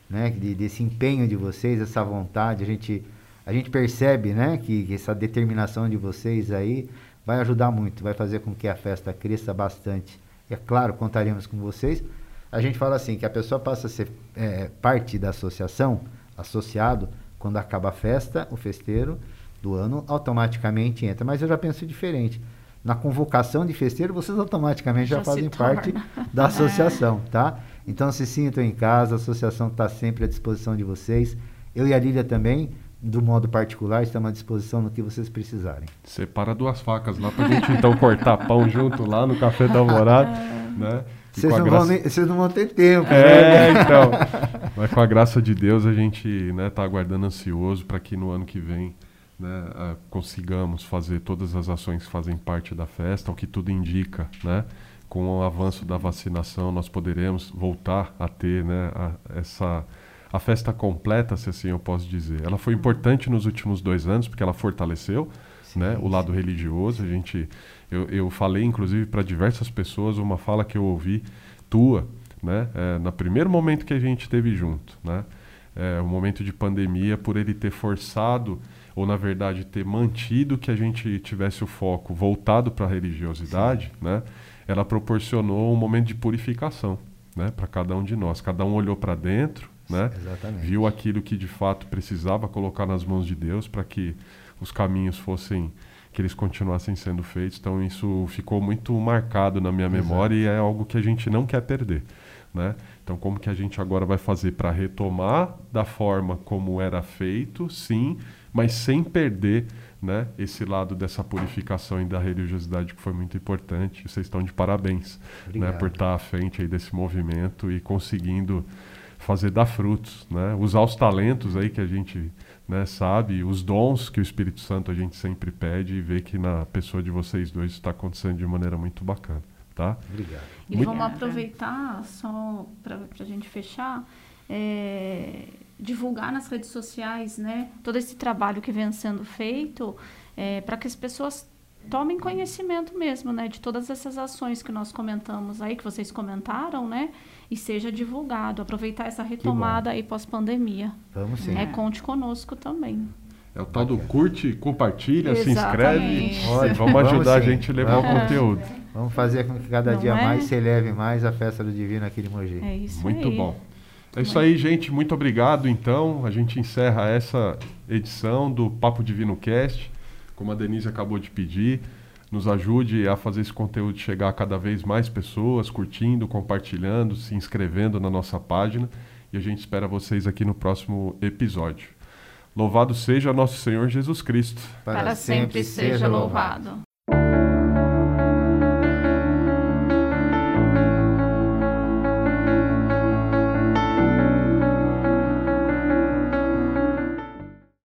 né? De, desse empenho de vocês, essa vontade, a gente, a gente percebe, né? Que, que essa determinação de vocês aí vai ajudar muito, vai fazer com que a festa cresça bastante. E é claro, contaremos com vocês. A gente fala assim, que a pessoa passa a ser é, parte da associação, associado, quando acaba a festa, o festeiro do ano automaticamente entra. Mas eu já penso diferente na convocação de festeiro, vocês automaticamente já, já fazem parte da associação, é. tá? Então se sintam em casa, a associação está sempre à disposição de vocês. Eu e a Lília também, do modo particular, estamos à disposição no que vocês precisarem. Separa duas facas lá para a gente então cortar pão junto lá no Café da Alvorada, né? Vocês não, graça... nem, vocês não, vão ter tempo. É, né? então. Mas com a graça de Deus, a gente está né, tá aguardando ansioso para que no ano que vem né, consigamos fazer todas as ações que fazem parte da festa, o que tudo indica, né? Com o avanço da vacinação, nós poderemos voltar a ter né, a, essa a festa completa, se assim eu posso dizer. Ela foi importante nos últimos dois anos porque ela fortaleceu sim, né, o lado religioso. A gente, eu, eu falei inclusive para diversas pessoas uma fala que eu ouvi tua, né, é, no primeiro momento que a gente esteve junto, né, é, o momento de pandemia, por ele ter forçado ou na verdade ter mantido que a gente tivesse o foco voltado para a religiosidade, né, ela proporcionou um momento de purificação né, para cada um de nós. Cada um olhou para dentro, né, viu aquilo que de fato precisava colocar nas mãos de Deus para que os caminhos fossem que eles continuassem sendo feitos. Então isso ficou muito marcado na minha memória Exato. e é algo que a gente não quer perder. Né? Então, como que a gente agora vai fazer para retomar da forma como era feito, sim, mas sem perder né, esse lado dessa purificação e da religiosidade que foi muito importante. Vocês estão de parabéns né, por estar à frente aí desse movimento e conseguindo fazer dar frutos, né? usar os talentos aí que a gente né, sabe, os dons que o Espírito Santo a gente sempre pede e ver que na pessoa de vocês dois está acontecendo de maneira muito bacana. Tá? Obrigado. E muito... vamos aproveitar, só para a gente fechar, é, divulgar nas redes sociais né, todo esse trabalho que vem sendo feito é, para que as pessoas tomem conhecimento mesmo né, de todas essas ações que nós comentamos aí, que vocês comentaram, né? E seja divulgado. Aproveitar essa retomada aí pós-pandemia. Vamos sim. É, conte conosco também. É o tal do curte, compartilha, Exatamente. se inscreve. Olha, vamos ajudar vamos a gente a levar vamos, o conteúdo. Vamos fazer com que cada Não dia é? mais se eleve mais a festa do Divino aqui de Mogi. É isso Muito aí. bom. É isso aí, gente. Muito obrigado. Então, a gente encerra essa edição do Papo Divino Cast, como a Denise acabou de pedir. Nos ajude a fazer esse conteúdo chegar a cada vez mais pessoas, curtindo, compartilhando, se inscrevendo na nossa página. E a gente espera vocês aqui no próximo episódio. Louvado seja nosso Senhor Jesus Cristo. Para, Para sempre, sempre seja louvado.